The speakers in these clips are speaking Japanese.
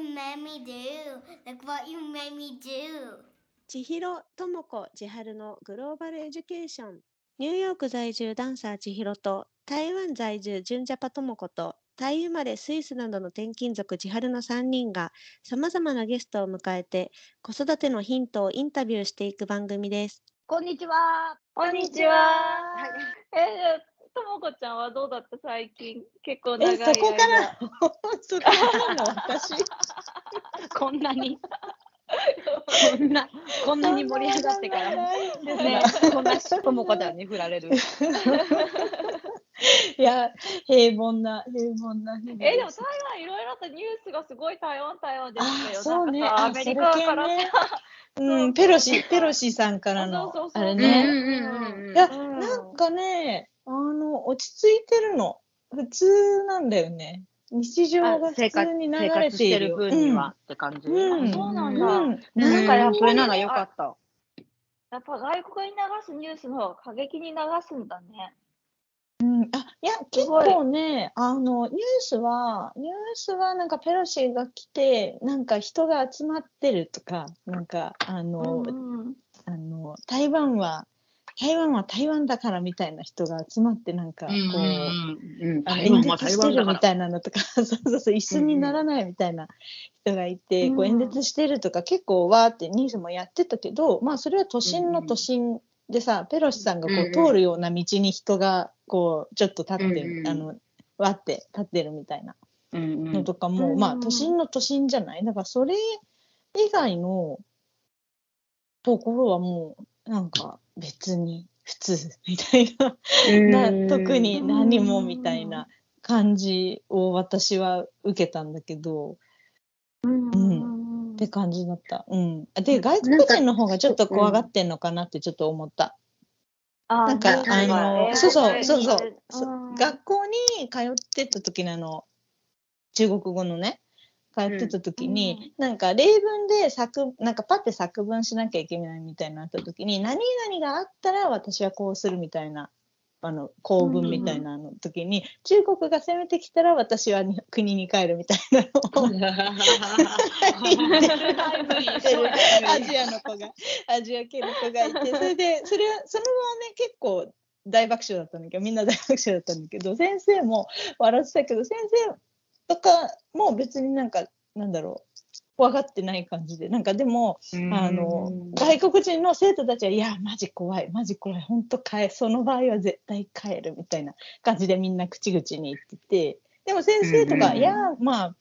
what you made me do? Look what you made me do? 千尋智子千春のグローバルエデュケーションニューヨーク在住ダンサー千尋と台湾在住純ジャパ智子とタイ生まれスイスなどの転勤族千春の3人がさまざまなゲストを迎えて子育てのヒントをインタビューしていく番組です。こんにちは。こんにちは。えー、ともこちゃんはどうだった最近？結構長い間。え、そこから、そこからの私。こんなに？こんな、こんなに盛り上がってから。ね、こんなともこちゃんに振られる。いや、平凡な、平凡な日々えー、でも台湾いろいろとニュースがすごい台湾台湾でしたよ。そうね、アメリカからさ、うん、ペロシ、ペロシさんからのあれうんね。いや、うんなんかね、あの、落ち着いてるの。普通なんだよね。日常が普生活通に流生れ活しているよ。分にはって感じ？うんあそうなんだ。うん。うんなんかやっぱりそれならよかった。やっぱ外国に流すニュースの方が過激に流すんだね。うん、あいや結構ねあのニュースはニュースはなんかペロシが来てなんか人が集まってるとかなんかあの、うんあの台湾は台湾は台湾だからみたいな人が集まってなんかこう、うんあの台湾は演説してるみ。たいなのとか そうそうそう一緒にならないみたいな人がいて、うん。こう演説してるとか結構わーってニュースもやってたけどまあそれは都心の都心でさ、ペロシさんがこうんううん通るような道に人がこうちょっと立ってる、うんうん。あのわって立ってるみたいなうんうん。のとかも、うん。まあ都心の都心じゃない？だからそれ以外のところはもうなんか別に普通みたいな。な特に何もみたいな感じを私は受けたんだけど。うん。うんって感じだった。うん、で外国人の方がちょっと怖がってんのかなってちょっと思った。あなんかーあのそうそうで。そうそう。学校に通ってた時のあの中国語のね通ってた時に、なんか例文で作なんかパッて作文しなきゃいけないみたいになった時に何々があったら私はこうするみたいなあの構文みたいなの時に、中国が攻めてきたら私はに国に帰るみたいなのを アジアの子がアジア系の子がいてそれでそれはその後はね結構大爆笑だったんだけどみんな大爆笑だったんだけど先生も笑ってたけど先生とかも別になんかなんだろう怖がってない感じでなんかでもあの外国人の生徒たちは「いやマジ怖いマジ怖い本当帰その場合は絶対帰る」みたいな感じでみんな口々に言っててでも先生とか「うんいやまあ、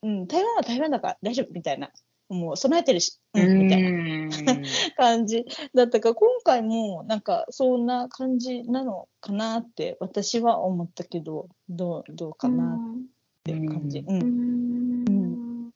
うん、台湾は台湾だから大丈夫」みたいなもう備えてるし、うん、みたいな。感じだったから今回もなんかそんな感じなのかなって私は思ったけどどうどうかなっていう感じ。うんうん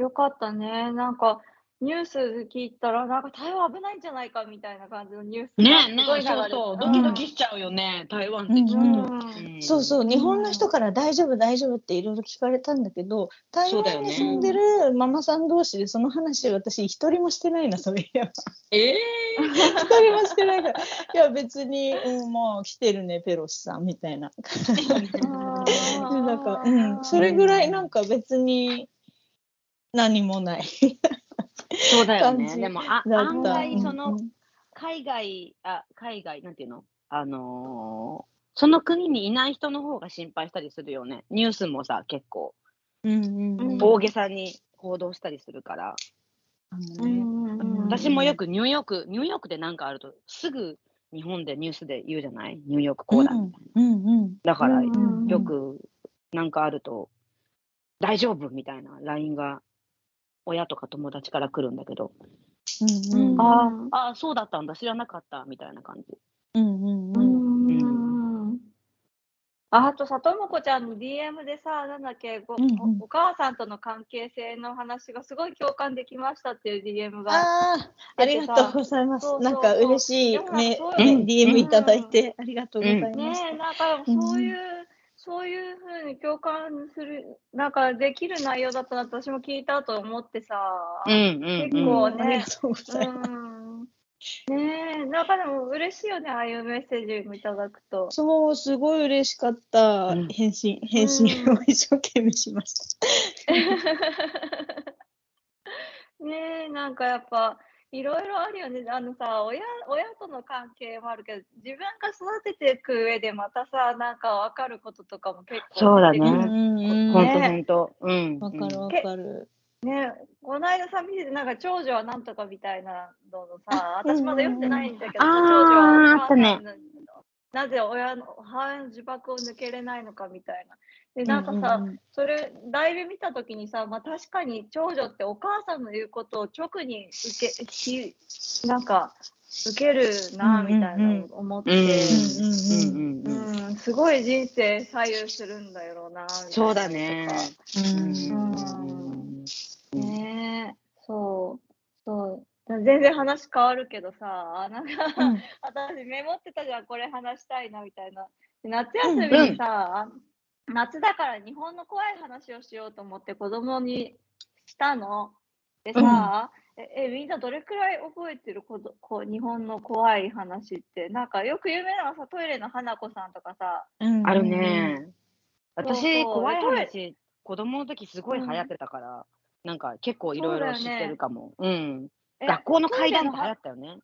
よかったね。なんか、ニュース聞いたら、なんか台湾危ないんじゃないかみたいな感じのニュースねがえ、すごい流れてなんかそうそう、うんドキドキしちゃうよね、台湾って聞くと。うんうんそうそう、日本の人から大丈夫、大丈夫っていろいろ聞かれたんだけど、台湾に住んでるママさん同士でその話、私、一人もしてないな、そういえば。ええ一人もしてないから、いや、別に、うん、まあ、来てるね、ペロシさんみたいな。なんか、うん、それぐらい、なんか別に何もない。そうだよね。でも、あ案外、そうんの、海外、あ、海外、なんていうの？あのーその国にいない人の方が心配したりするよね。ニュースもさ、結構、うんうんうん。大げさに報道したりするから。私もよくニューヨーク、ニューヨークでなんかあると、すぐ日本でニュースで言うじゃない？ニューヨークこうだみたいな。うんうんだから、うんよくなんかあると、大丈夫みたいな LINE が親とか友達から来るんだけど、うんうんああ、そうだったんだ、知らなかったみたいな感じ。うんうんううん。んああとさともこちゃんの DM でさなんだっけご、うんうん。おお母さんとの関係性の話がすごい共感できましたっていう DM がああ、ありがとうございます。そうそうなんか嬉しいねね。うん DM いただいてありがとうございまねす。えなんかそういう、そういうふうに共感するなんかできる内容だったな私も聞いたと思ってさ、うんうん結構ありねがとうございます。うんねえなんかでも嬉しいよねああいうメッセージもいただくと。そう、すごい嬉しかった。うん返信、返信を一生懸命しました。ねえ、なんかやっぱ、いろいろあるよね。あのさ、親親との関係もあるけど、自分が育てていく上でまたさ、なんか分かることとかも結構そうだね。出てくるうん。かるわけかる。ねこの間さ、見てて、なんか長女はなんとかみたいなののさ、私まだ読んでないんだけど、長女はなぜ親の母親の呪縛を抜けれないのかみたいな。で、なんかさ、うんうんそれ、だいぶ見たときにさ、まあ、確かに長女ってお母さんの言うことを直に受け、きなんか、受けるな、みたいな思って、うん。うんうんうんうん。うん、すごい人生左右するんだろうな、そうだね。うんうんねえ、そう、そう。全然話変わるけどさ、なんか、うん 私メモってたじゃん、これ話したいな、みたいな。で夏休みにさ、夏だから日本の怖い話をしようと思って子供にしたの。でさ、ええ、みんなどれくらい覚えてるこどこ日本の怖い話って。なんかよく有名なのはさ、トイレの花子さんとかさ、うんあるね。そう私、そう怖い話、子供の時すごい流行ってたから、なんか結構いろいろ知ってるかも。うん。え学校の階段とか流行ったよね。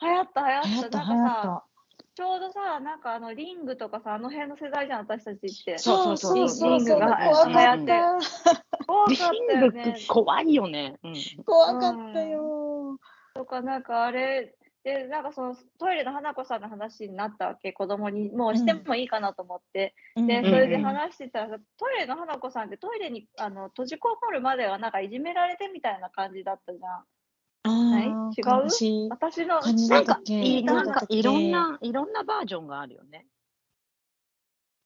流行った流行っ。流行ったたなんか流行っさ、た。ちょうどさ、なんかあのリングとかさ、あの辺の世代じゃん、私たちって。そうそうそうそうそうリングが流行っってた。怖かリったングよね。怖いよね。うん。怖かったよ。とか、なんかあれ、で、なんかそのトイレの花子さんの話になったわけ、子供に、もうしてもいいかなと思って。で、うんそれで話してたらさ、トイレの花子さんってトイレにあの閉じこもるまではなんかいじめられてみたいな感じだったじゃん。あはい違う？私の、感じなんかなんかいろんな、いろんなバージョンがあるよね。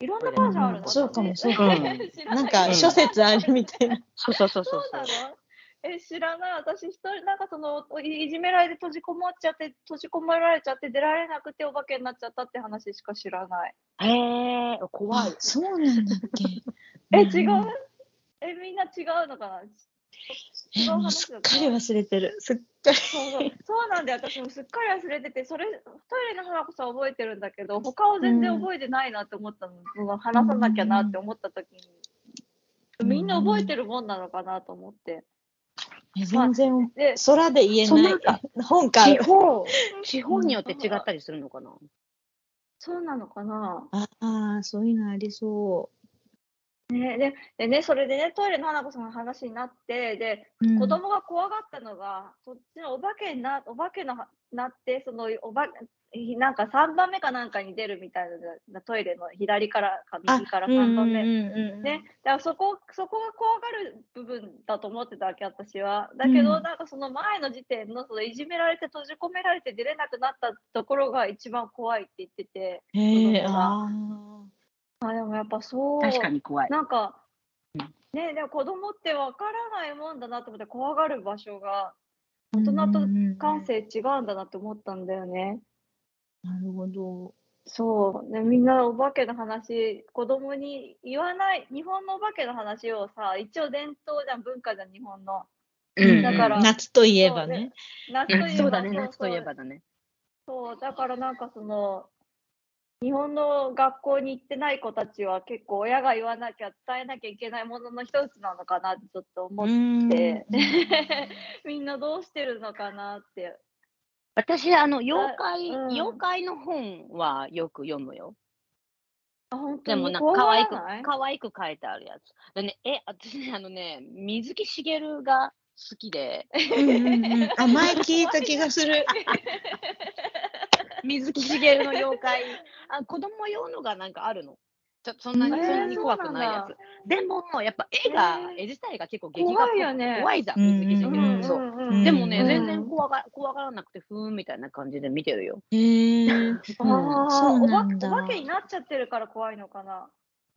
いろんなバージョンあるの、うんそうかもそうかも。なんかうん。諸説あるみたいな。そうそうそうそそううなの？え、知らない。私一人、なんかその、いいじめられて閉じこもっちゃって、閉じこもられちゃって出られなくてお化けになっちゃったって話しか知らない。へえ、怖い。あ。そうなんだっけ。え、うん。違う？え、みんな違うのかな？えすっかり忘れてる。すっかり。そうそうそうなんで、私もすっかり忘れてて、それ、トイレの花子さん覚えてるんだけど、他を全然覚えてないなって思ったの、その話さなきゃなって思った時に、みんな覚えてるもんなのかなと思って。え全然で、空で言えないそうなんか。本か。地方、地方によって違ったりするのかな？そうなのかな？ああ、そういうのありそね、ででね、それでね、トイレの花子さんの話になって、で、う。うん子供が怖がったのが、そっちのお化けにな、お化けのはなって、そのおば、なんか3番目かなんかに出るみたいな、トイレの左からか右から3番目。ね、だからそこ、そこが怖がる部分だと思ってたわけ、私は。だけど、うんなんかその前の時点の、そのいじめられて閉じ込められて出れなくなったところが一番怖いって言ってて、へえ、子供がああ、でもやっぱそう。確かに怖い。なんかうん、ね、でも子供ってわからないもんだなと思って、怖がる場所が、あ。大人とうん感性違うんだなって思ったんだよね。なるほど。そう。でみんなお化けの話、子供に言わない、日本のお化けの話をさ、一応伝統じゃん、文化じゃん、日本の。うんだから夏といえばね。夏といえばそうだね、夏といえばだね。そう、だからなんかその、日本の学校に行ってない子たちは結構親が言わなきゃ伝えなきゃいけないものの一つなのかなってちょっと思って、みんなどうしてるのかなって。私、あの、妖怪、うん妖怪の本はよく読むよ。あ、本当でもなんかに怖が可愛くらない、可愛く書いてあるやつ。でね、え、私ね、あのね、水木しげるが好きで、うんうんうんあ、前聞いた気がする。水木しげるの妖怪、あ子供用のがなんかあるの？ちょそんなに、えーそんなに怖くないやつ。でも、やっぱ絵が、えー絵自体が結構劇画っ怖いよね怖いじゃん、うん水木しげる。うんそう。んでもね、うん全然怖が怖がらなくて、ふーんみたいな感じで見てるよ。へえ。ああ、そうお化なんだお化けになっちゃってるから怖いのかな？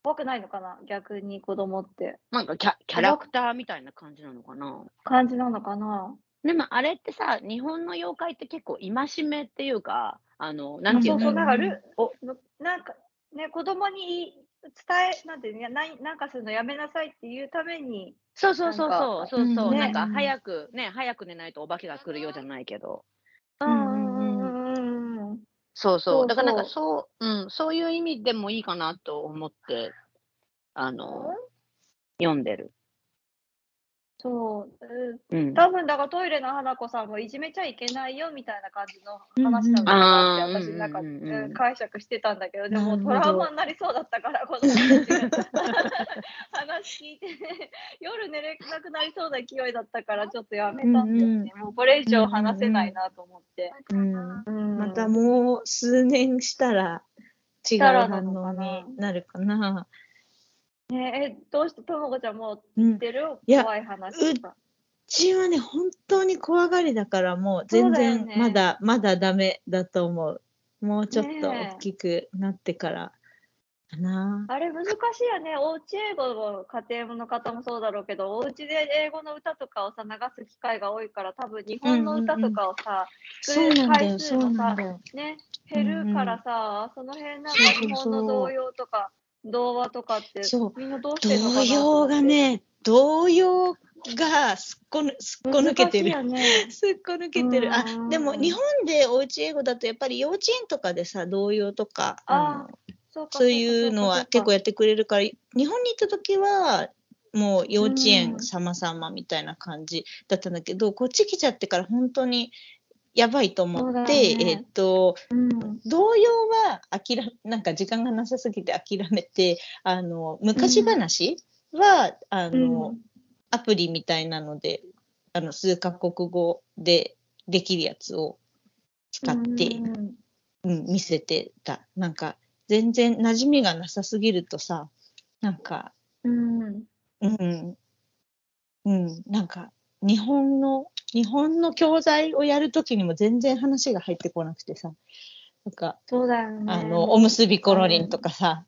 怖くないのかな？逆に子供って。なんかキャキャラクターみたいな感じなのかな？感じなのかな？でもあれってさ、日本の妖怪って結構戒めっていうか、あの、なんていそううそう、のなんかル、おのなんかね、子供に伝え、なんていうの、なんなんかするのやめなさいっていうために、そうそうそうそう、そうそう、う。んなんかね早く、ね、早く寝ないとお化けが来るよじゃないけど。うん。そうそう。そうだからなんかそそう、うん、そういう意味でもいいかなと思って、あの、読んでる。そう。うんうん。多分だからトイレの花子さんもいじめちゃいけないよみたいな感じの話うんうんなのかなって私なんか、うんうんうんうん解釈してたんだけどでもトラウマになりそうだったから子供たちが話聞いて、ね、夜寝れなくなりそうな勢いだったからちょっとやめたんだよね、もうこれ以上話せないなと思って、うんうんまたもう数年したら違う反応になるかな。ねえどうしてともこちゃんもううん知ってる？いや怖い話とかうちはね、本当に怖がりだから、もう全そうだよね然まだ、まだダメだと思う。もうちょっと大きくなってからかな。あれ難しいよね。おうち英語の家庭の方もそうだろうけど、お家で英語の歌とかをさ、流す機会が多いから、多分日本の歌とかをさ、そう聞くなんだよ、回数もさ。ね、減るからさ、その辺なんかそうそうそう日本の童謡とか、童話とかってそう、みんなどうしてんのかな童謡がね、童謡がすっこぬすっこ抜けてる。ね。すっこ抜けてる。あうんでも日本でおうち英語だとやっぱり幼稚園とかでさ童謡とかあのそうかそういうのは結構ややってくれるから日本に行った時はもう幼稚う園ん様々みたいな感じだったんだけど、こっち来ちゃってから本当にやばいと思って、よね。えっとうん。童謡は諦めなんか時間がなさすぎて諦めてあの昔話は、あの、うん。アプリみたいなのであの数カ国語でできるやつを使って、うん。うん、見せてた。なんか、全然馴染みがなさすぎるとさ、なんか、うん。うん、うん、なんか、日本の、日本の教材をやるときにも全然話が入ってこなくてさ、なんか、そうだよね。あの、おむすびコロリンとかさ、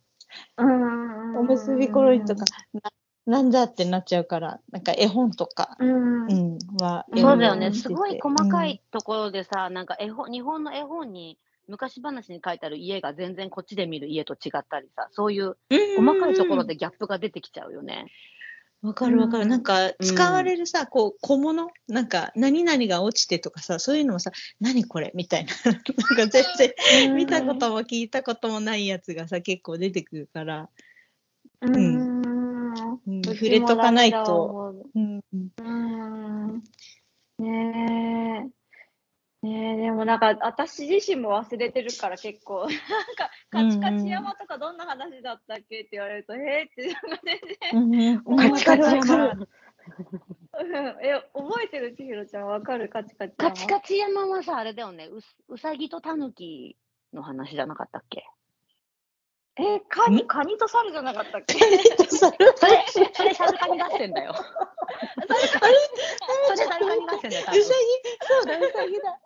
うんおむすびコロリンとか、ななんだってなっちゃうから、なんか絵本とか、うん、うん、はそうだよね。すてごい細かいところでさ、なんか絵本、日本の絵本に昔話に書いてある家が全然こっちで見る家と違ったりさ、そういううん細かいところでギャップが出てきちゃうよね。わかるわかる。うん。なんか、使われるさ、こう、小物？なんか、何々が落ちてとかさ、そういうのもさ、何これ？みたいな。なんか全然、見たことも聞いたこともないやつがさ、結構出てくるから、うん。うん。触れとかないと。うん、うん。ねえ。ねえ、でもなんか私自身も忘れてるから結構、なんかカチカチ山とかどんな話だったっけって言われると、えーってなんか全然うんカチカチ山。え、覚えてる千尋ちゃんわかる？カチカチ山。カチカチ山はさ、あれだよね、うすうさぎとタヌキの話じゃなかったっけ？え、カニ、カニと猿じゃなかったっけ？それそれ、それ、サルカニ合戦だよ。それ、サルカニ合戦だよ、うさぎ、そうだ、うさぎだ。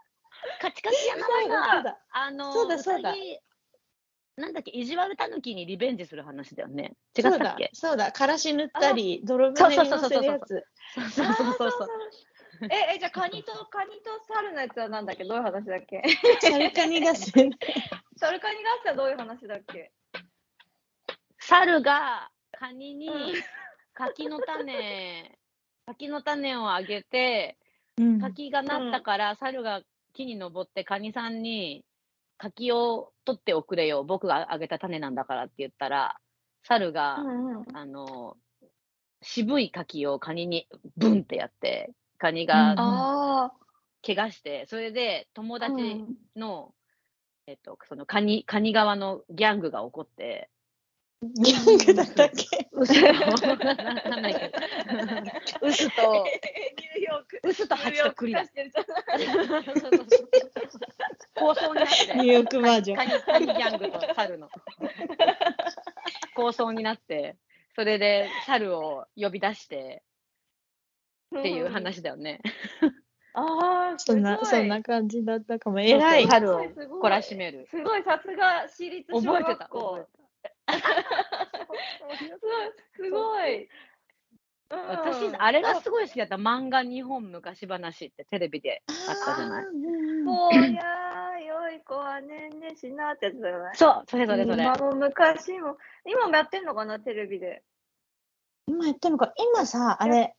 カチカチ山そうだ、はさ、そうだ。あの、そうだそうだなんだっけ、意地悪タヌキにリベンジする話だよね。違っそうだたっけ、そうだ、からし塗ったり、泥船に乗せるやつ。そうそうそうそうそう。え、え、じゃあカニと、カニと猿のやつはなんだっけどういう話だっけサルカニ合戦。猿カニがあったらどういう話だっけ猿がカニに柿の種、柿の種をあげて、うん柿がなったから、猿が木に登ってカニさんに柿を取っておくれよ、僕があげた種なんだからって言ったら、猿が、んうん。あの、渋い柿をカニにブンってやって、カニが怪我して、それで友あ。達うんの、えっと、そのカニ、カニ側のギャングが起こって、ギャングだったっけ？ウスと、なんないけど、ウスと、ニューヨーク。ウスとハチとクリだ。構想になって、ニューヨークバージョンカニカニギャングと猿の構想になって、それで猿を呼び出してっていう。話だよね。ああ、そんな、すごいそんな感じだったかも。偉い。猿を懲らしめる。すごい、さすが私立小覚えてた学校。すごい。うん私、あれがすごい好きだった。漫画日本昔話ってテレビであったじゃない？もうやー、良い子はねんねしなってやつだよね。そう、それそれそれ。今も昔も、今もやってんのかな、テレビで。今やってるのか、今さ、あれ、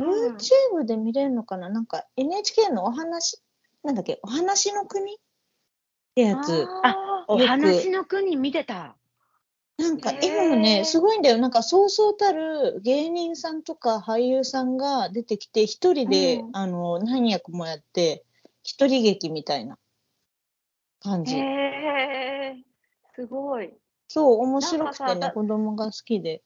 うん YouTube で見れるのかな？なんか NHK のお話、なんだっけ、お話の国ってやつ。あお話の国見てた。なんか今もね、すごいんだよ。なんかそうそうたる芸人さんとか俳優さんが出てきて、一人で、うんあの、何役もやって、一人劇みたいな感じ。へえ、すごい。そう、面白くてね、なんかさ子供が好きで。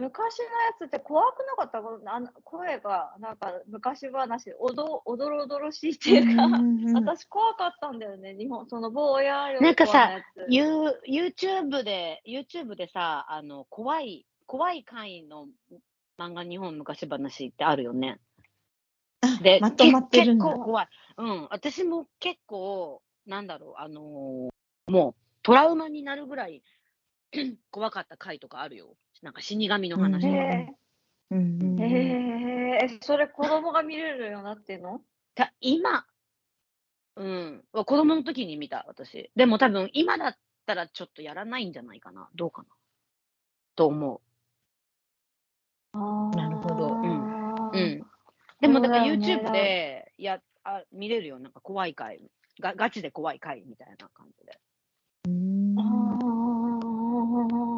昔のやつって怖くなかった？あの声が、なんか昔話、おどおどろおどろしいっていうか、私怖かったんだよね、日本、その坊やよりなんかさ怖いやつユー YouTube で、YouTube でさ、あの、怖い、怖い回の漫画日本昔話ってあるよね。で、まとまってるんだけ結構怖い。うん。私も結構、なんだろう、あのーもうトラウマになるぐらい 怖かった回とかあるよ。なんか死神の話とか。へうんうんえ、へえ、それ子供が見れるようになってんの？た今、うん、子供の時に見た、私。でも多分今だったらちょっとやらないんじゃないかな。どうかな。と思なるほどう。あーうん。でも、だからそうだよね YouTube でやあ見れるよ。なんか怖い回。がガチで怖い回みたいな感じで。うんあー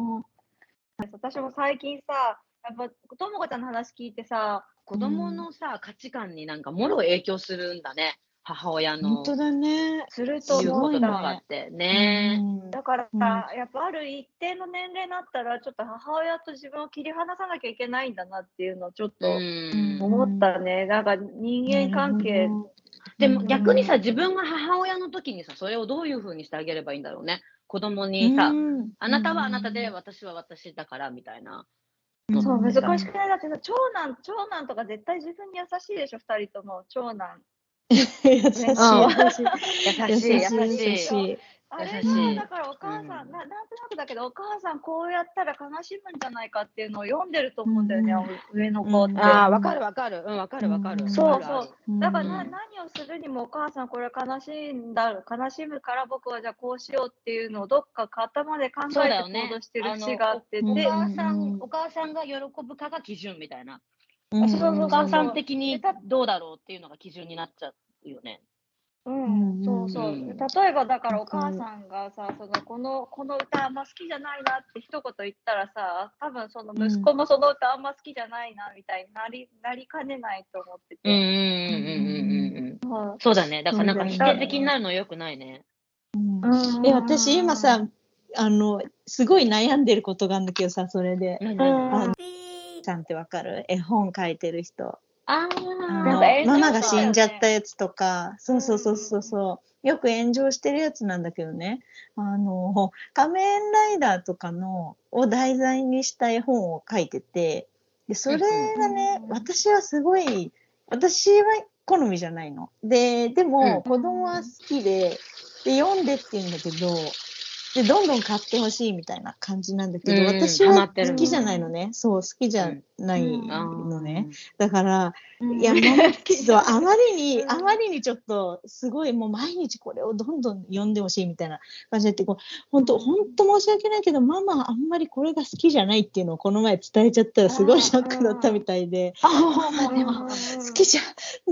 私も最近さ、やっぱ、ともこちゃんの話聞いてさ、子供のさ、価値観になんかもろ影響するんだね。母親の本当だね。すると思うん言うこととかだ。ってね。うんだからうんさ、やっぱある一定の年齢になったら、ちょっと母親と自分を切り離さなきゃいけないんだなっていうのをちょっうとん。思ったね。なんか人間関係、でも逆にさ、うん自分が母親の時にさ、それをどういうふうにしてあげればいいんだろうね。子供にさ、あなたはあなたで、私は私だからみたいな。うんそう、うん難しくないだってさ、長男、長男とか絶対自分に優しいでしょ、二人とも。長男。優しい、優しい。優しい、優しい。あれ優しいが、だからお母さん、うんな、なんとなくだけど、お母さんこうやったら悲しむんじゃないかっていうのを読んでると思うんだよね、上の子って。うんああ、わかるわかる。うん、わかるわかる。うんそうそう。だからな、うん何をするにもお母さんこれ悲しんだ悲しむから僕はじゃあこうしようっていうのをどっか頭で考えて行動してる節があっておで、母さうんん、お母さんが喜ぶかが基準みたいな。うんそうそうそうお母さん的にどうだろうっていうのが基準になっちゃうよね。うん、そうそう。うん例えばだからお母さんがさ、そのこのこの歌あんま好きじゃないなって一言言ったらさ、多分その息子もその歌あんま好きじゃないなみたいになりなりかねないと思ってうんうんて。うんうんうんうん。はいそうだね。だからなんかだよね定的になるのよくないね。うんえ、私今さ、あの、すごい悩んでることがあるんだけどさ、それで。何うん何？ピーちゃんってわかる？絵本書いてる人。あなんか炎上ママが死んじゃったやつとか、そうそうそうそうそう。よく炎上してるやつなんだけどね。あの、仮面ライダーとかの、を題材にした絵本を書いてて、で、それがねう、ん私はすごい、私は好みじゃないの。で、でうん。も、子供は好きで、で、読んでって言うんだけど、で、どんどん買ってほしいみたいな感じなんだけど、うん私は好きじゃないのね。そう、好きじゃないのね。だから、いや、けど、あまりに、うん。あまりにちょっと、すごい、もう毎日これをどんどん読んでほしいみたいな感じでって、こう、本当本当申し訳ないけど、ママあんまりこれが好きじゃないっていうのをこの前伝えちゃったら、すごいショックだったみたいで、ああ、でも、好きじゃ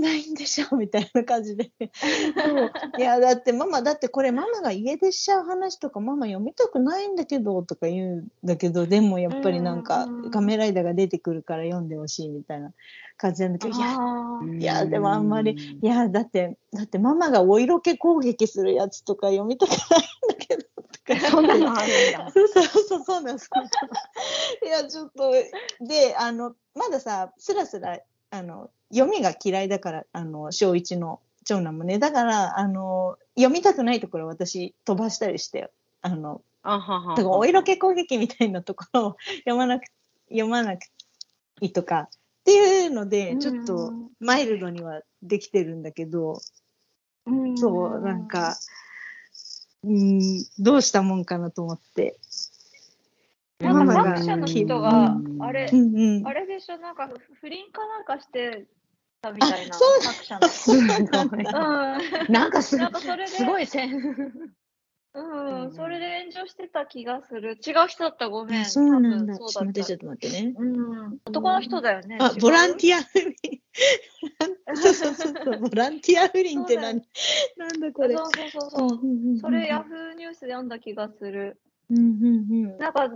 ないんでしょみたいな感じで。いや、だってママ、だってこれママが家出しちゃう話とか、ママ読みたくないんだけど、とか言うんだけど、でもやっぱりなんかうん、仮面ライダーが出てくるから読んでほしいみたいな感じなんだけど、いや、いや、でもあんまり、いや、だって、だってママがお色気攻撃するやつとか読みたくないんだけど、とか。そんなのあるんだ。そうそうそう、そうなんです。いや、ちょっと、で、あの、まださ、スラスラ、あの、読みが嫌いだから、あの、小一の長男もね、だから、あの、読みたくないところ私飛ばしたりして、あの、あははだからお色気攻撃みたいなところを読まなく、読まなくいいとか、っていうので、ちょっとマイルドにはできてるんだけど、うんそう、なんか、うん、どうしたもんかなと思って。なんか作者のき人がう、んあれう、んうん。あれでしょ、なんか不不倫かなんかしてたみたいな、あそう作者の。うんなんかすなんかそれですごいせん。うん、それで炎上してた気がする。違う人だったらごめん。そうなんだ。多分ちょっと待って、ちそうだっょっと待ってね。た。うん、男の人だよね。あ、ボランティィア不倫。そうそうそうそう、ボランティア不倫って何？なんだこれ。そうそうそうそう。うんうんうんうんそれヤフーニュースで読んだ気がする。うんうんなんか、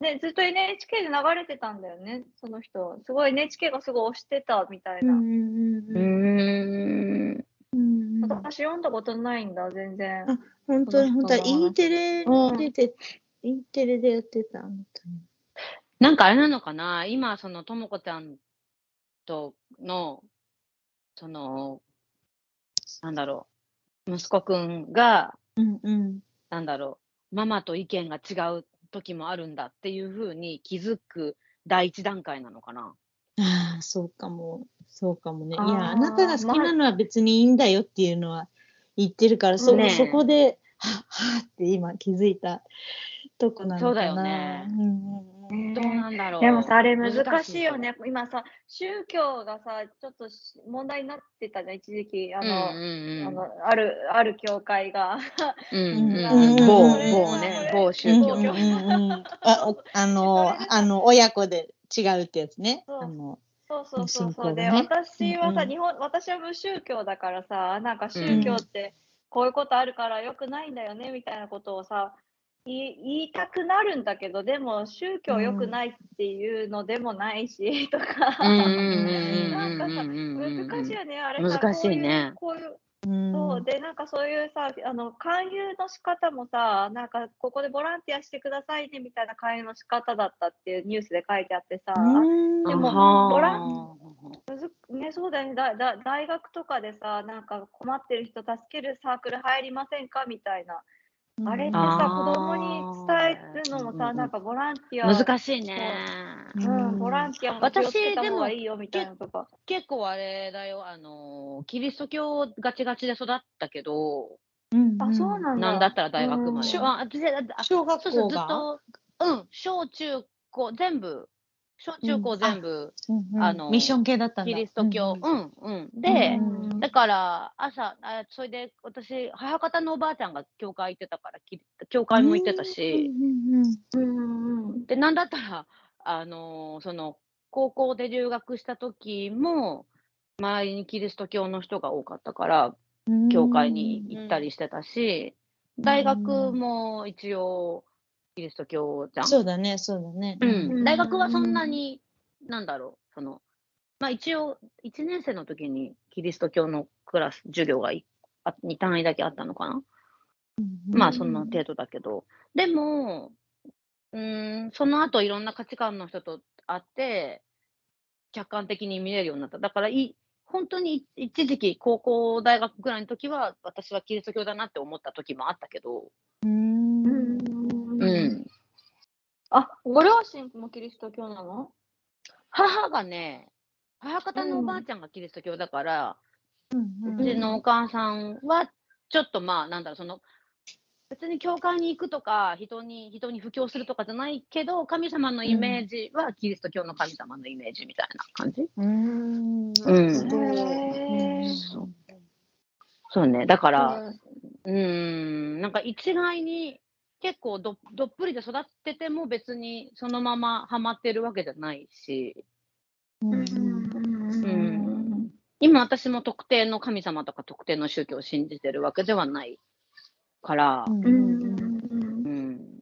ね、ずっと NHK で流れてたんだよね、その人。すごい NHK がすごい推してたみたいな。うん私読んだことないんだ、全然。あ本当に本当に。E テレうん。出て、E テレでやってた本当に。なんかあれなのかな？今、その、ともこちゃんとの、その、なんだろう、息子くんが、うんうん。なんだろう、ママと意見が違う時もあるんだっていうふうに気づく第一段階なのかな？ああそうかも。そうかもね。いやあなたが好きなのは別にいいんだよっていうのは言ってるから、そねえ。そこでははって今気づいたとこなのかな。そうだよね。うんどうなんだろう。でもさ、あれ難難しいよね。今さ、宗教がさ、ちょっとし問題になってたじゃん、一時期。あうんの、うん。あのある、ある教会が。うん。うんうんうん。某、某ね、某宗教。うんうんうんうん。あおあのあの親子で違うってやつね。そう。あのそうそうそう信そう。ね私はさ、うんうん日本、私は無宗教だからさ、なんか宗教ってこういうことあるから良くないんだよね、みたいなことをさ、言い言いたくなるんだけど、でも宗教良くないっていうのでもないし、とか。なんかさ難しいよね、あれさ。難しいねこういう、そうで、なんかそういうさ、あの勧誘の仕方もさ、なんかここでボランティアしてくださいねみたいな勧誘の仕方だったっていうニュースで書いてあってさ、うん。でもボラね、そうだよね。だだ、大学とかでさ、なんか困ってる人助けるサークル入りませんかみたいな。あれってさ、子供に伝えるのもさ、なんかボランティア、難しいね。う。ん、ボランティアも気をつけた方がいいよみたいなとか。結構あれだよ、あの、キリスト教ガチガチで育ったけど、うんあ、そうなんだ。なんだったら大学まうん。で。あ私あ小学そうそう、校がずっと、うん、小中高、全部、小中高全部、うんうん。あのミッション系だったんだ。キリスト教、うんうん、うん。で、うんだから、朝、あそれで、私、母方のおばあちゃんが教会行ってたから、き教会も行ってたし、で、なんだったら、あのーその、高校で留学した時も、周りにキリスト教の人が多かったから、うん。教会に行ったりしてたし、大学も一応、キリスト教じゃん。そうだねそうだねうん、大学はそんなうんに、なんだろう、その、まあ一応、1年生の時にキリスト教のクラス、授業がいあ2単位だけあったのかな？まあそんな程度だけど、でも、うーん、その後いろんな価値観の人と会って、客観的に見れるようになった。だからいい、本当に一時期、高校、大学ぐらいの時は、私はキリスト教だなって思った時もあったけど、あ、ご両親もキリスト教なの？母がね、母方のおばあちゃんがキリスト教だから、うんうちのお母さんは、ちょっとまあ、なんだろう、その、別に教会に行くとか、人に、人に布教するとかじゃないけど、神様のイメージは、キリスト教の神様のイメージみたいな感じ。うん。うん。そう。ね。だから、うーん、なんか一概に、結構どどっぷりで育ってても別にそのままハマってるわけじゃないし、うん。うん。今私も特定の神様とか特定の宗教を信じてるわけではないから、うん。うん。うん。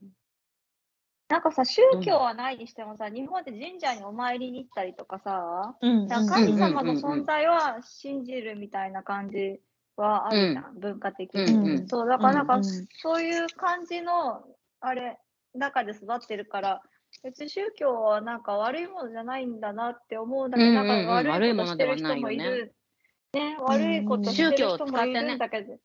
なんかさ、宗教はないにしてもさ、日本で神社にお参りに行ったりとかさ、うん。か神様の存在は信じるみたいな感じはあるじゃん、文化的うんに。うん。そう、だからなんか、うんそういう感じの、あれ、中で育ってるから、別に宗教はなんか悪いものじゃないんだなって思うんだけど、うんうんうん。なんか悪いことしてる人もいる。ね、悪いことしてる人もいるんだけど。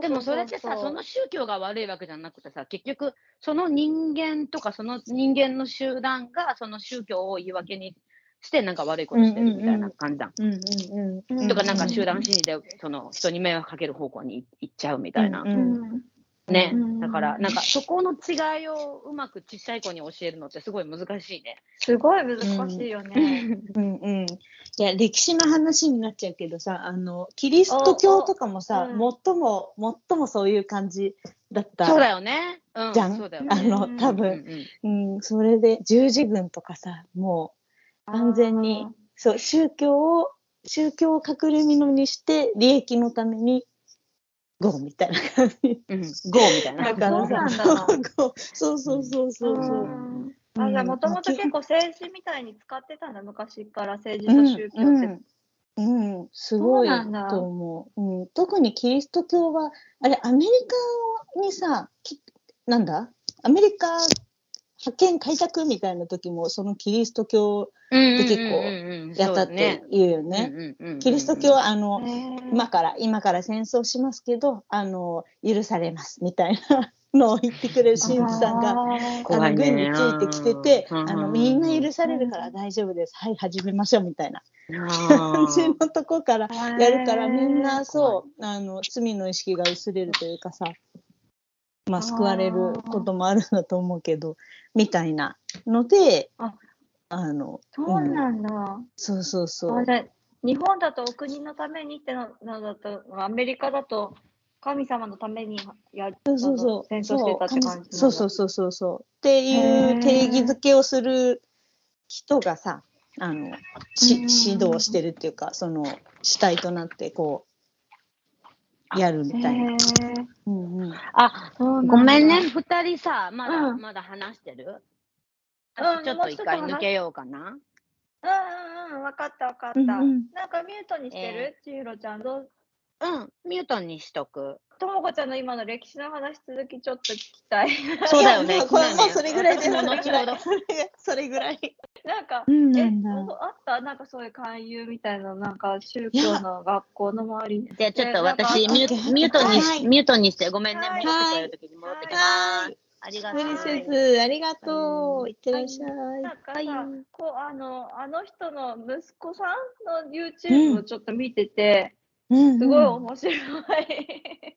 でもそれってさ、ううその宗教が悪いわけじゃなくてさ、結局、その人間とか、その人間の集団が、その宗教を言い訳にして、なんか悪いことしてるみたいな感じじゃん。うんうんうんうんとか、なんか集団心理で、その人に迷惑かける方向に行っちゃうみたいな。うんうんねうん。だから、なんかそこの違いをうまく小さい子に教えるのってすごい難しいね。すごい難しいよね。うん うんいや歴史の話になっちゃうけどさあのキリスト教とかもさ、おお最も最もそういう感じだったそうだよね。うん。じゃん？そうだよね。あのうんうん多分、うんうん、それで十字軍とかさもう完全にそう宗教を宗教を隠れ蓑にして利益のためにゴーみたいな感じ。うん、ゴーみたいな。だからさ、そうなんだ。ゴー。そうそうそうそうあじゃもともと結構政治みたいに使ってたんだ、昔から政治と宗教って。うんうん、うんすごいと思う、うん。特にキリスト教は、あれ、アメリカにさ、きなんだ？アメリカ派遣開拓みたいな時も、そのキリスト教で結構やったって言うよね。キリスト教は、は、あの、今から、今から戦争しますけど、あの、許されます、みたいな のを言ってくれる神父さんが、あー。あの、軍についてきてて、うんあの、みんな許されるから大丈夫です。はい、始めましょう、みたいな。あ感じのとこからやるから、みんなそう、あの、罪の意識が薄れるというかさ、まあ、救われることもあるんだと思うけど、みたいなので、ああの、そうなんだ。そうそうそう。あじゃあ日本だとお国のためにってののだと、アメリカだと神様のためにやるそうそうそう。戦争してたって感じそうそうそうそうそう。っていう定義づけをする人がさ、あの、しうん指導してるっていうか、その主体となってこう、やるみたいな。うんうん。あ、ごめんね、二人さ、まだ、うんまだ話してる？うん私ちょっと一回抜けようかな。うんうんうん、分かった分かった。うんうんなんかミュートにしてる、千尋ちゃん。どう？うん、ミュートにしとく。ともこちゃんの今の歴史の話続きちょっと聞きたい。そうだよね。これそれぐらいで、後ほど。それぐらい。なんか、うんえ、あった？なんかそういう勧誘みたいな、なんか宗教の学校の周りに。じゃあちょっと私、ミューミュートにし、はいミュートにして、ごめんね、はいもう聞こえるときに戻ってきます。はいありがとう。無理せず、ありがとう。いってらっしゃい。なんかさ、はいこうあのあの人の息子さんの YouTube をちょっと見てて、うんすごい面白い。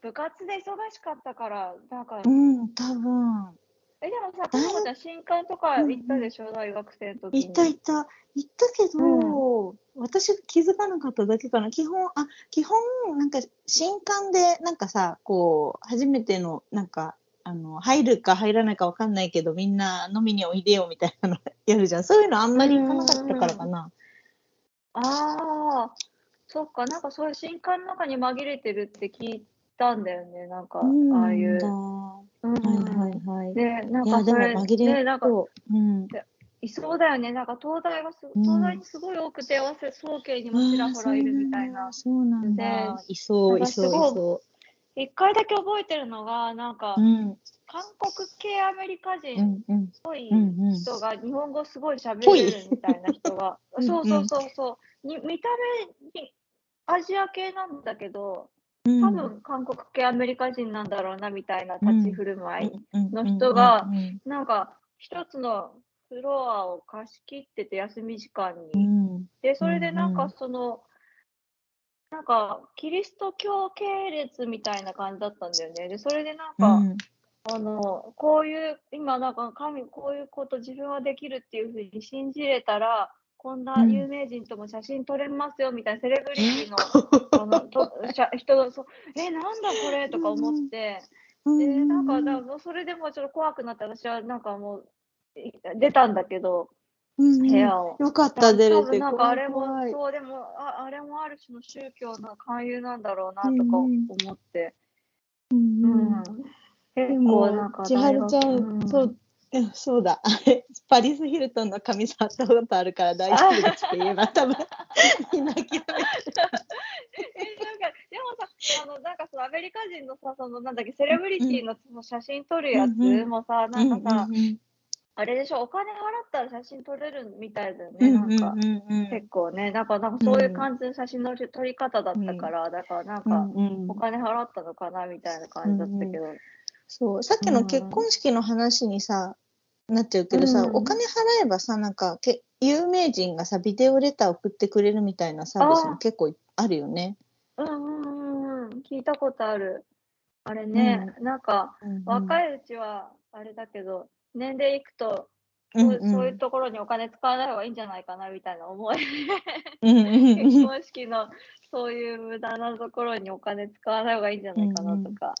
部活で忙しかったから、なんか、うん、多分。え、でもさ、ともこちゃん、新刊とか行ったでしょ、大学生の時に。行った行った。行ったけど、私が気づかなかっただけかな。基本、あ、基本、なんか、新刊で、なんかさ、こう、初めての、なんか、あの、入るか入らないかわかんないけど、みんな飲みにおいでよみたいなのやるじゃん。そういうのあんまり行かなかったからかな。ああ、そっか、なんかそういう新刊の中に紛れてるって聞いたんだよね、なんか、うんああいう。だうんはいはいはい。で、なんかそれ、紛で、なんか、うん。いそうだよね、なんか東大はす、うん東大にすごい多くて、早稲早慶にもちらほらいるみたいな。そうなんだ。でいそう、いそう、いそ一回だけ覚えてるのが、なんかう。う、ん。韓国系アメリカう人っん。うん。ぽいうん。うん。人が日本語すごい喋れるみたいな人が、うんそうそうそうそう、に見た目にアジア系なんだけど、うん多分韓国系アメリカ人なんだろうなみたいな立ち振る舞い。のの人がうんなんか一つのフロアを貸し切ってて休み時間に。うんで、それでなんかうんうんその、なんかキリスト教系列みたいな感じだったんだよね。で、それでなんか、うん。あの、こういう、今なんか神、こういうこと自分はできるっていうふうに信じれたら、こんなうん。有名人とも写真撮れますよみたいなセレブリティの あのと人がそう、え、なんだこれとか思って、で、なんか、だからそれでもちょっと怖くなって、私はなんかもう、い出たんだけど、うん部屋を。よかった、出れて。なんかあれもそう、でもあ、あれもある種の宗教の勧誘なんだろうなとかうん思って。ううんん。で結構もなんか、千春ちゃん、んそう、うんそうだ。あれ、パリス・ヒルトンの髪触ったことあるから大丈夫ですって言えば、多分、みんな諦める。でもさ、あの、なんかそのアメリカ人のさ、その、なんだっけ、セレブリティのその写真撮るやつうんうんもさ、なんかさ、うんうんあれでしょ、お金払ったら写真撮れるみたいだよね、うんなんか。結構ね、なんか、なんかそういう感じの写真の撮り方だったから、だからなんうか、お金払ったのかなみたいな感じだったけど。そう、さっきの結婚式の話にさ、なっちゃうけどさ、うん。お金払えばさ、なんかけ、有名人がさ、ビデオレター送ってくれるみたいなサービスもあ結構あるよね。うんうんうんうん、聞いたことある。あれね、なんか、若い、いうちはあれだけど、年齢いくと、うんそうそういうところにお金使わない方がいいんじゃないかなみたいな思い。うんうんうん結婚式のそういう無駄なところにお金使わない方がいいんじゃないかなとか。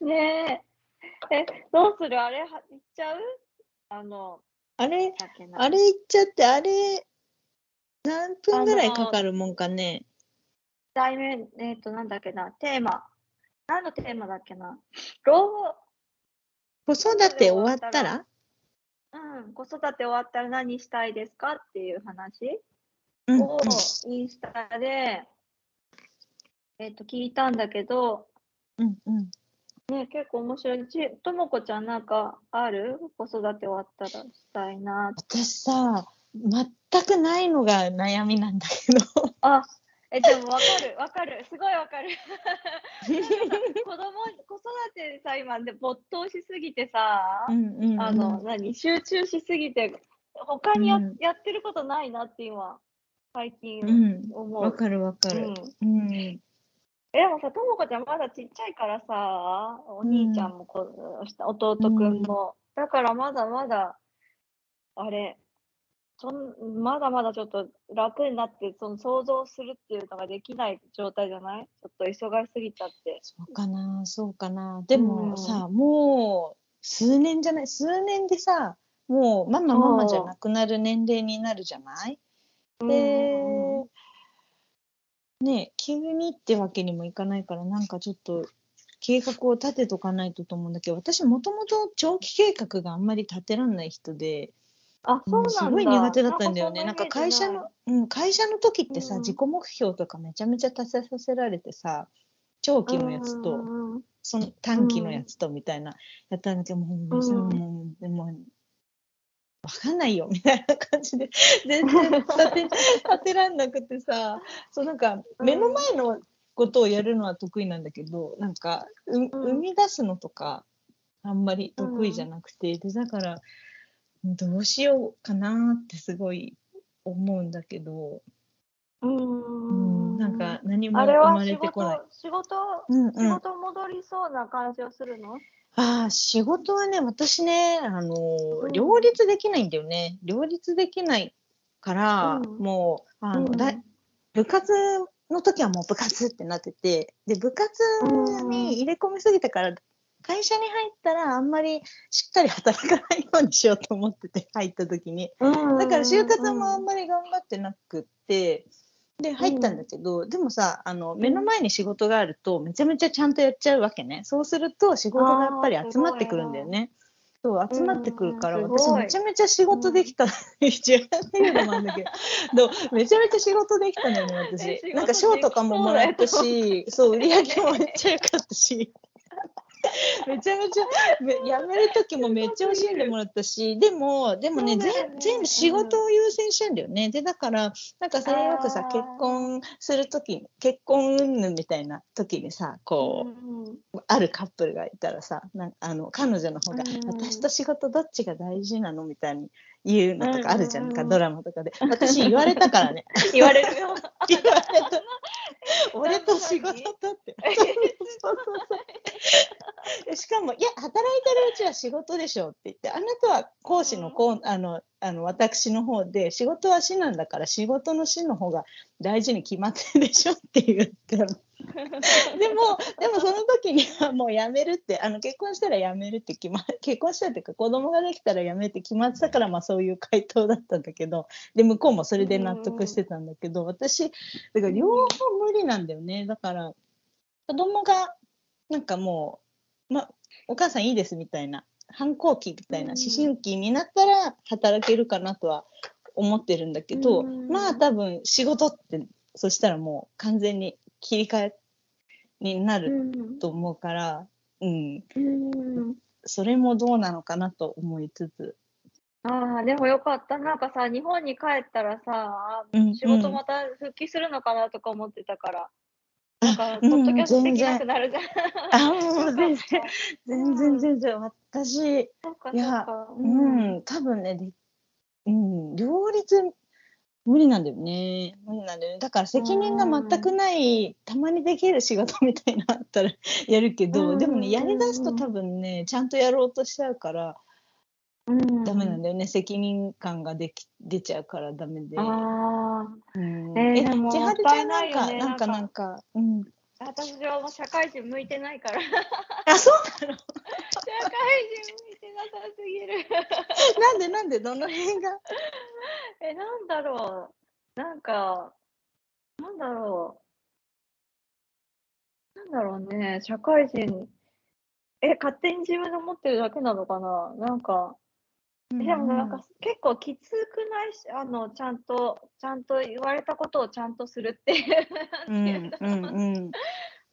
ねえ。え、どうする？あれは、行っちゃう？あの、あれ、あれ言っちゃって、あれ、何分ぐらいかかるもんかね。題名、えっ、と、なんだっけな、テーマ。何のテーマだっけな？老子育て終わったら？うん、子育て終わったら何したいですかっていう話うんをインスタで、えっ、と、聞いたんだけど、うんうん。ね、結構面白い。ちともこちゃんなんかある？子育て終わったらしたいな。私さ、全くないのが悩みなんだけど。あ、え、でもわかる、わかる。すごいわかる。子供、子育てでさ、今で没頭しすぎてさ、んうんあの、何、集中しすぎて、他にや,、うんやってることないなって今、最近うん。思う。わかるわかる。うんうん。え、でもさ、ともこちゃんまだちっちゃいからさ、お兄ちゃんもこ、弟くんも。だからまだまだ、あれ、そんまだまだちょっと楽になって、その想像するっていうのができない状態じゃない？ちょっと忙しすぎちゃって。そうかな、そうかな。でもさ、もう数年じゃない、数年でさ、もうママママじゃなくなる年齢になるじゃない？で、ね、急にってわけにもいかないから、なんかちょっと計画を立てとかないとと思うんだけど、私もともと長期計画があんまり立てらんない人で、あ、そうなんだ。すごい苦手だったんだよね。なんか会社の、うん、会社の時ってさ、うん自己目標とかめちゃめちゃ達成させられてさ、長期のやつと、その短期のやつとみたいな、やったんだけど、もう、もう、でも、わかんないよ、みたいな感じで、全然立て、立てらんなくてさ、そうなんか、目の前のことをやるのは得意なんだけど、なんか、う生み出すのとか、あんまり得意じゃなくて、で、だから、どうしようかなってすごい思うんだけど、ううんん、なんか何も生まれてこない。、仕事、うんうん。仕事戻りそうな感じはするの？ああ、仕事はね、私ね、あのーうん。両立できないんだよね。両立できないから、うん。もう、あの、うん。部活の時はもう部活ってなってて、で、部活に入れ込みすぎたから、会社に入ったらあんまりしっかり働かないようにしようと思ってて、入った時に。だから就活もあんまり頑張ってなくって、で、入ったんだけど、でもさ、あの、目の前に仕事があると、めちゃめちゃちゃんとやっちゃうわけね。そうすると、仕事がやっぱり集まってくるんだよね。そう、集まってくるから、私めちゃめちゃ仕事できた。一応やってるのもあるんだけど、めちゃめちゃ仕事できたのよね、え仕私。事なんか賞とかももらったし、そう、売り上げもめっちゃ良かったし。めちゃめちゃ、め辞める時もめっちゃ惜しんでもらったし、でも、でもね、ね。全全部仕事を優先してんだよね。で、だから、なんかそれよくさ結婚する時に、結婚云々みたいな時にさ、こう、うんあるカップルがいたらさ、なんあの彼女の方が、うん。私と仕事どっちが大事なの？みたいに言うのとかあるじゃん、うんかドラマとかで。私言われたからね。言われるよ。言われた。俺と仕事とって。しかも、いや、働いてるうちは仕事でしょって言って、あなたは講師のこう、あの、あの、私の方で、仕事は死なんだから、仕事の死の方が大事に決まってるでしょって言ってるの。でも、でもその時にはもう辞めるって、あの結婚したら辞めるって決ま、結婚したっていうか子供ができたら辞めるって決まってたから、まあそういう回答だったんだけど、で、向こうもそれで納得してたんだけど、私、だから両方無理なんだよね。だから、子供が、なんかもう、ま、お母さんいいですみたいな、反抗期みたいな、うん。思春期になったら働けるかなとは思ってるんだけど、うん。まあ多分仕事って、そしたらもう完全に切り替えになるうんと思うから、うん、うんそれもどうなのかなと思いつつ。ああ、でもよかった。なんかさ、日本に帰ったらさ、うん仕事また復帰するのかなとか思ってたから、なんか、あポッドキャストうんできなくなるじゃん。あ、もう全然、そ全然全然、私、いやか。う。ん、多分ね、でうん、両立無理なんだよね。無理なんだよね。だから責任が全くない、たまにできる仕事みたいなのあったら やるけど、うんでもね、やりだすと多分ね、ちゃんとやろうとしちゃうから、うんダメなんだよね。責任感ができ出ちゃうからダメで。ああ、うんえーでも千春ちゃんなんか、ねなんか、なんんか、うん。私はもう社会人向いてないから。あ、そうなの？社会人さすぎる。なんでなんでどの辺が？え、なんだろなんか、なんだろう。なんだろうね、社会人。え、勝手に自分で思ってるだけなのかななんか、でもなんか結構きつくない？し、あの、ちゃんと、ちゃんと言われたことをちゃんとするっていう。うんうんうん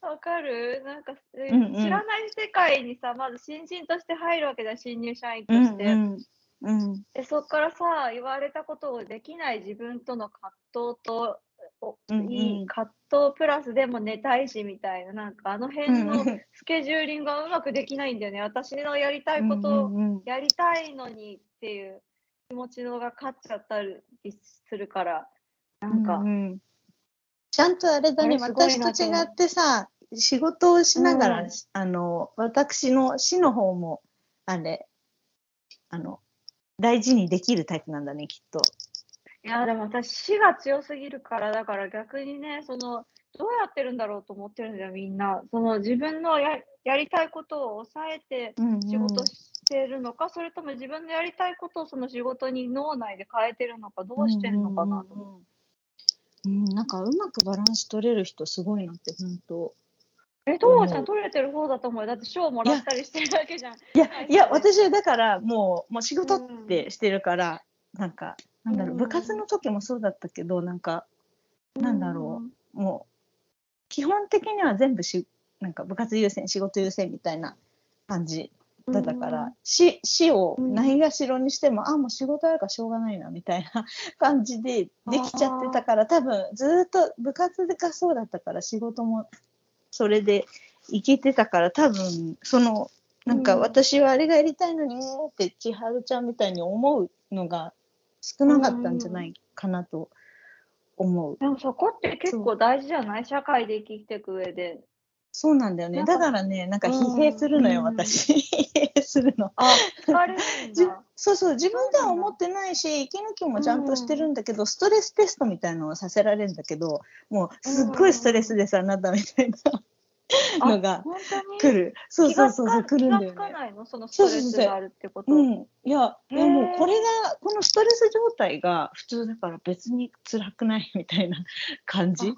わかる？なんか、えうんうん。知らない世界にさ、まず新人として入るわけだ、新入社員とうんして。うんうんでそこからさ、言われたことをできない自分との葛藤と、おうんうん。いい葛藤プラスでも寝たいしみたいな、なんかあの辺のうんスケジューリングがうまくできないんだよね。私のやりたいことをうんうん。やりたいのにっていう気持ちの方が勝っちゃったりするから、なんか、うんうんちゃんとあれだね、私と違ってさ、仕事をしながら、うんあの、私の死の方も、あれ、あの、大事にできるタイプなんだね、きっと。いや、でも私、死が強すぎるから、だから逆にね、その、どうやってるんだろうと思ってるんだよ、みんな。その自分のややりたいことを抑えて仕事してるのか、それとも自分のやりたいことをその仕事に脳内で変えてるのか、どうしてるのかなと思って。うん、なんかうまくバランス取れる人すごいなって、本当。え、父ちゃん取れてる方だと思うよ。だって賞もらったりしてるわけじゃん。いやはい、いや、私はだから、もう、もう仕事ってしてるから、なんか、なんだろう、うん部活の時もそうだったけど、なんか、なんだろう、もう、基本的には全部し、なんか部活優先、仕事優先みたいな感じだったから、死、死をないがしろにしても、あ、もう仕事あるからしょうがないな、みたいな 感じでできちゃってたから、多分、ずーっと部活がそうだったから、仕事もそれでいけてたから、多分、その、なんかうん。私はあれがやりたいのにーって千春ちゃんみたいに思うのが少なかったんじゃないかなと思う。でもそこって結構大事じゃない？社会で生きていく上で。そうなんだよね。だからね、なんかうん疲弊するのよ、うん私。疲弊するの。あ。そうそう、自分では思ってないし、息抜きもちゃんとしてるんだけど、ストレステストみたいなのをさせられるんだけど、もうすっごいストレスです、あなたみたいなのが来る。そう気がつそうそうそう、来るんだよね。かないの？そのストレスがあるってこと？うん。いや、でもこれが、このストレス状態が普通だから別に辛くないみたいな感じ？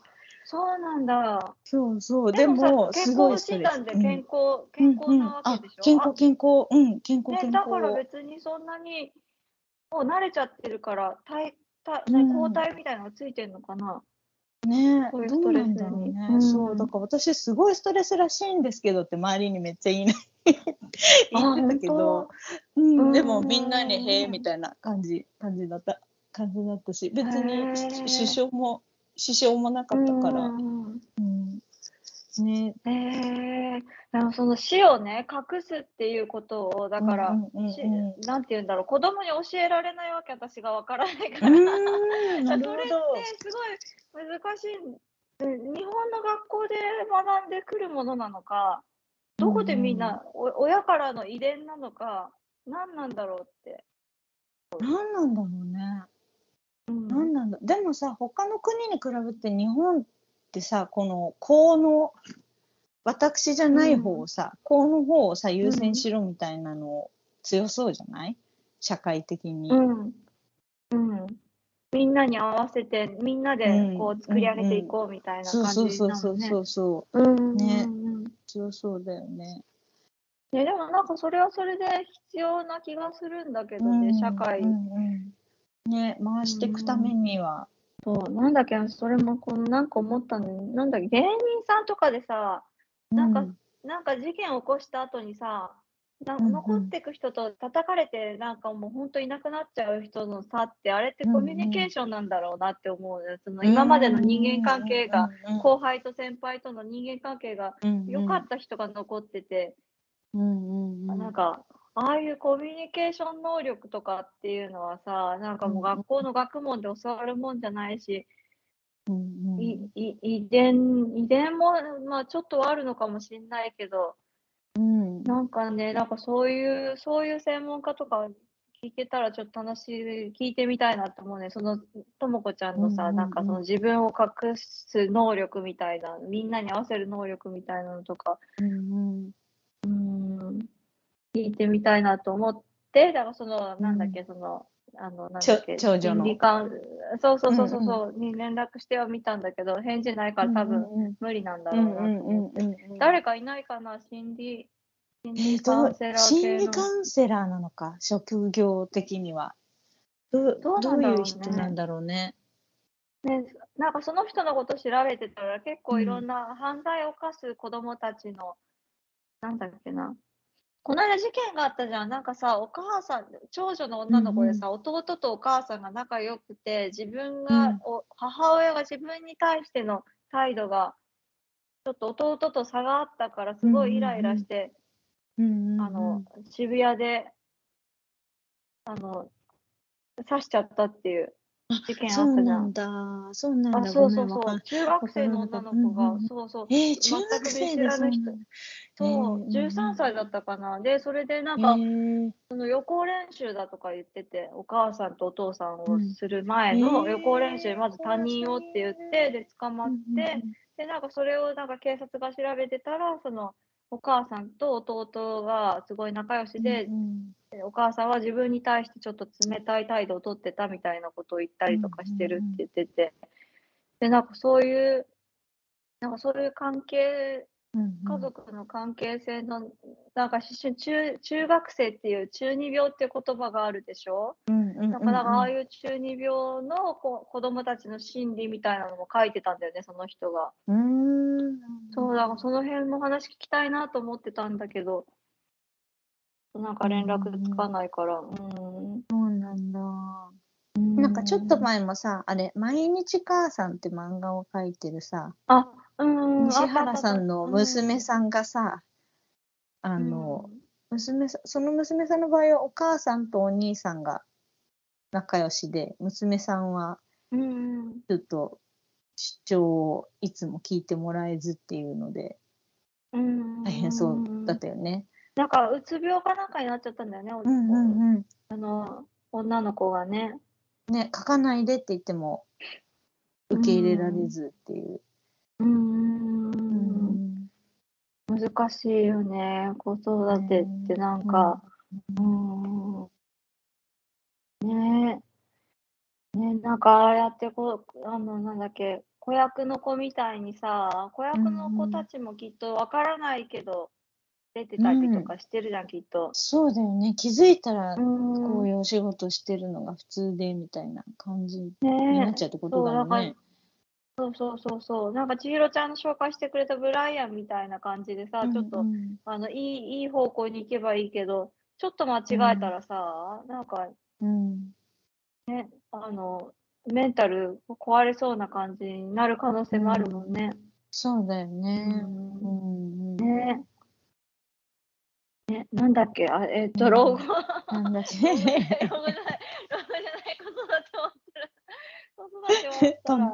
そうなんだ。そうそう。ででも、す健ごいストレス。康診断で健康、健康なわけでしょ、あ健康、健康、うん、健康、健康。だから別にそんなに、もう慣れちゃってるから、体体うん。ね、抗体みたいなのがついてるのかな？ねこういうどうストレスになんだろうね。うん。そう、だから私すごいストレスらしいんですけどって周りにめっちゃ言い。な 言ってたけど、うん、うん。でもみんなにへえみたいな感じ、感じだった、感じだったし、別に支障も、支障もなかったから、うんうん、ね、えー、でもその死をね、隠すっていうことを、だから、うんうんなんて言うんだろう、子供に教えられないわけ、私がわからないから。それってど。すごい難しい。うん日本の学校で学んでくるものなのか、どこでみんな、お親からの遺伝なのか、何なんだろうって。何なんだろうね。うん何なんだ？でもさ他の国に比べて日本ってさこの公の私じゃない方をさ、公の方をさ優先しろみたいなの強そうじゃない？社会的に。うん。うん。みんなに合わせて、みんなでうんこう作り上げていこうみたいなそう感そうそうじなのね。そうそうそううんねうんうん強そうだよね。ね、でもなんかそれはそれで必要な気がするんだけどね、社会うん。うんね回していくためには。そう、なんだっけ、それもこのなんか思ったのに、なんだっけ、芸人さんとかでさ、なんかうんなんか事件を起こした後にさ、なうんうん残っていく人と叩かれて、なんかもう本当いなくなっちゃう人の差って、あれってコミュニケーションなんだろうなって思うね。その今までの人間関係が、後輩と先輩との人間関係が良かった人が残ってて、なんか、ああいうコミュニケーション能力とかっていうのはさ、なんかもう学校の学問で教わるもんじゃないし、うんうんいい遺伝、遺伝も、まあちょっとはあるのかもしれないけど、うん。なんかね、なんかそういう、そういう専門家とか聞けたらちょっと話聞いてみたいなと思うね。その、ともこちゃんのさ、うんうんうん。なんかその自分を隠す能力みたいな、みんなに合わせる能力みたいなのとか、うんうんうん、聞いてみたいなと思って、だからその、なんだっけ、その、あの、なんだっけ、長女のそうそうそうそうそう、に連絡してはみたんだけど、返事ないから多分うん無理なんだろうな。誰かいないかな、心理、心え理カウンセラー心。理カウンセラーなのか、職業的には。どうどういう人なんだろうね。ね、なんかその人のこと調べてたら結構いろんな犯罪を犯す子供たちの、なんだっけな。この間事件があったじゃん。なんかさ、お母さん、長女の女の子でさ、弟とお母さんが仲良くて、自分が、うん。お母親が自分に対しての態度が、ちょっと弟と差があったから、すごいイライラして、うんうんうん。あの、渋谷で、あの、刺しちゃったっていう事件あそうなん。そうなんあ、だ。そうそう中学生の女の子がうんうんう、んそうそう。えー、中学生知で人。そう、13歳だったかな。で、それでなんか、その予行練習だとか言ってて、お母さんとお父さんをする前のうん予行練習でまず他人をって言って、で、捕まって、で、なんかそれをなんか警察が調べてたら、その、お母さんと弟がすごい仲良しで、でお母さんは自分に対してちょっと冷たい態度をとってたみたいなことを言ったりとかしてるって言ってて、で、なんかそういう、なんかそういう関係、家族の関係性の、なんか中中学生っていう中二病っていう言葉があるでしょ？なんかなんかああいう中二病の子子供たちの心理みたいなのも書いてたんだよね、その人が。うん。そう、だからその辺の話聞きたいなと思ってたんだけど、なんか連絡つかないから、うん。そうなんだ。なんかちょっと前もさ、あれ、毎日母さんって漫画を描いてるさ、あ、うん。西原さんの娘ん、さんがさ、ああの、娘さん、その娘さんの場合はお母さんとお兄さんが仲良しで、娘さんは。ちょっと主張をいつも聞いてもらえずっていうので、うん。大変そうだったよね。なんか、うつ病かなんかになっちゃったんだよね、うんうんうん。あの、女の子がね。ね、書かないでって言っても受け入れられずっていう。うーんうん難しいよね、子育てってなんか、うーん、ねえ、ねなんかああやってこう、あの、なんだっけ、子役の子みたいにさ、子役の子たちもきっとわからないけど、出てたりとかしてるじゃん、きっと。そうだよね。気づいたら、こうういうお仕事してるのが普通で、みたいな感じにん、ねなっちゃうってことだよね。そうそうそうそう。なんか千尋ちゃんの紹介してくれたブライアンみたいな感じでさ、ちょっと、うんうんあの、いい、いい方向に行けばいいけど、ちょっと間違えたらさ、なんかうんね、あの、メンタル壊れそうな感じになる可能性もあるもんね。そうだようね。んうんうんね。ね、なんだっけ、あ、えっと、老後。なんだっけ？老後じゃない、老後じゃない、子育て終わったら、子育て終わったら、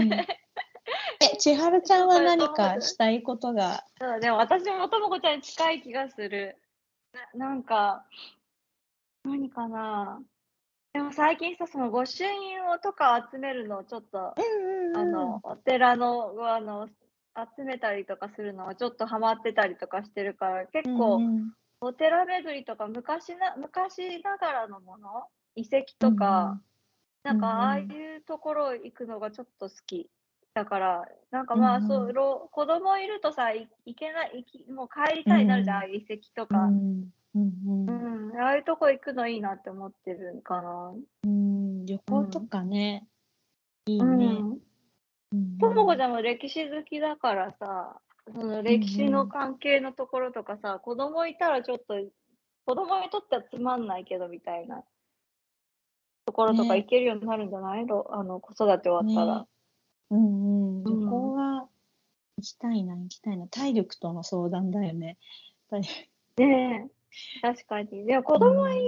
うんえ、千春ちゃんは何かしたいことが？そうでも私もともこちゃんに近い気がする。ななんか、何かな？でも最近さ、その御朱印をとか集めるのをちょっと、あの、お寺の、あの、集めたりとかするのはちょっとハマってたりとかしてるから、結構、お寺巡りとか昔な、昔ながらのもの、遺跡とか、なんかああいうところ行くのがちょっと好き。だから、なんかまあ、うんうん。そう、ろ子供いるとさ、い行けない、行きもう帰りたいになるじゃん、うん遺跡とうか。んうん。ううん。ん、ああいうとこ行くのいいなって思ってるかな。うん。旅行とかね、いいうん。ね。ともこちゃんも歴史好きだからさ、その歴史の関係のところとかさ、子供いたらちょっと、子供にとってはつまんないけどみたいなところとかね行けるようになるんじゃない？ろあの子育て終わったら。ねうんうん、うん旅行は行きたいな、行きたいな。体力との相談だよね。やっぱりねえ、確かに。でも子供いない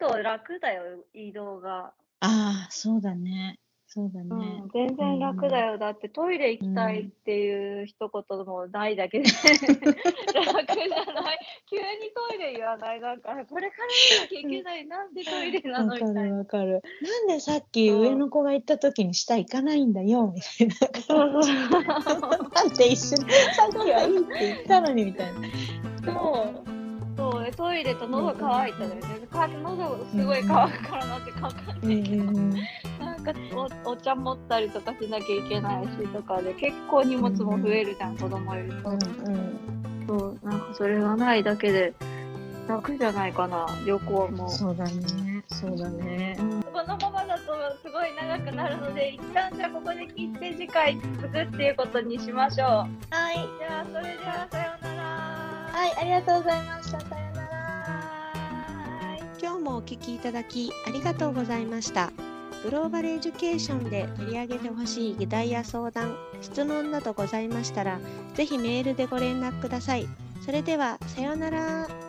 と楽だよ、移動が。ああ、そうだね。そうだね。うん、全然楽だよ。だってトイレ行きたいっていう一言もないだけで、楽じゃない。急にトイレ言わない。なんか、これから行かなきゃいけない。なんでトイレなのみたいな。るわかる。なんでさっき上の子が行った時に下行かないんだよ、みたいな。そうそうなんで一緒にさっきはいいって言ったのに、みたいな。そう。そそうでトイレと喉乾いたのよね。か喉すごい乾くからなんてかわかんないけど、なんかおお茶持ったりとかしなきゃいけないしとかで結構荷物も増えるじゃん、子供いると。そうなんかそれがないだけで楽じゃないかな旅行も。そうだね。そうだね。このままだとすごい長くなるので一旦じゃあここで切って次回続くっていうことにしましょう。はい。じゃあそれではさようなら。はい、ありがとうございました。さよなら。今日もお聞きいただきありがとうございました。グローバルエデュケーションで取り上げてほしい議題や相談、質問などございましたら、ぜひメールでご連絡ください。それでは、さようなら。